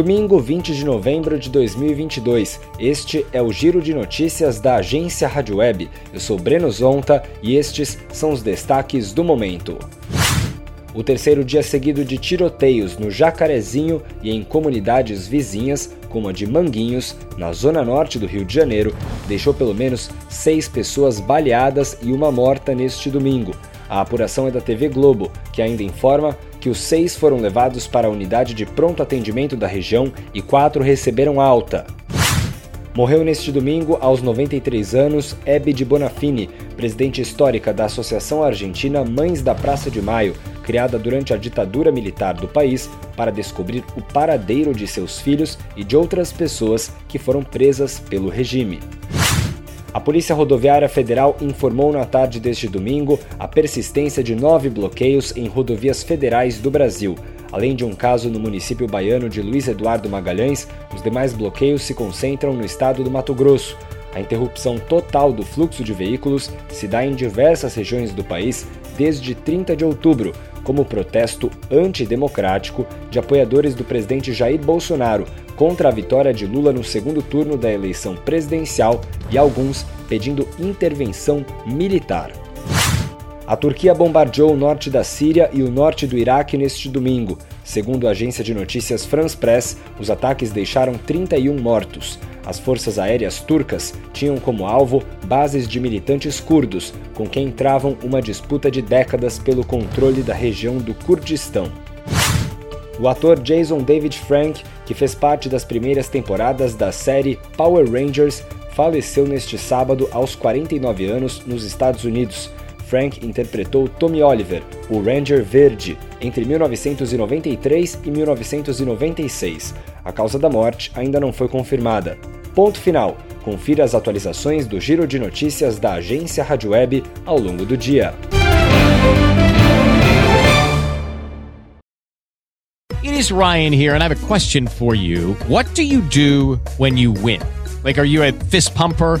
Domingo 20 de novembro de 2022. Este é o Giro de Notícias da agência Rádio Web. Eu sou Breno Zonta e estes são os destaques do momento. O terceiro dia seguido de tiroteios no Jacarezinho e em comunidades vizinhas, como a de Manguinhos, na zona norte do Rio de Janeiro, deixou pelo menos seis pessoas baleadas e uma morta neste domingo. A apuração é da TV Globo, que ainda informa que os seis foram levados para a unidade de pronto atendimento da região e quatro receberam alta. Morreu neste domingo, aos 93 anos, Hebe de Bonafini, presidente histórica da Associação Argentina Mães da Praça de Maio, criada durante a ditadura militar do país para descobrir o paradeiro de seus filhos e de outras pessoas que foram presas pelo regime. A Polícia Rodoviária Federal informou na tarde deste domingo a persistência de nove bloqueios em rodovias federais do Brasil. Além de um caso no município baiano de Luiz Eduardo Magalhães, os demais bloqueios se concentram no estado do Mato Grosso. A interrupção total do fluxo de veículos se dá em diversas regiões do país desde 30 de outubro, como protesto antidemocrático de apoiadores do presidente Jair Bolsonaro contra a vitória de Lula no segundo turno da eleição presidencial e alguns pedindo intervenção militar. A Turquia bombardeou o norte da Síria e o norte do Iraque neste domingo. Segundo a agência de notícias France Press, os ataques deixaram 31 mortos. As forças aéreas turcas tinham como alvo bases de militantes curdos, com quem travam uma disputa de décadas pelo controle da região do Kurdistão. O ator Jason David Frank, que fez parte das primeiras temporadas da série Power Rangers, faleceu neste sábado aos 49 anos nos Estados Unidos. Frank interpretou Tommy Oliver, o Ranger Verde, entre 1993 e 1996. A causa da morte ainda não foi confirmada. Ponto final. Confira as atualizações do Giro de Notícias da agência Rádio Web ao longo do dia. It is Ryan here and I have a question for you. What do you do when you win? Like are you a fist pumper,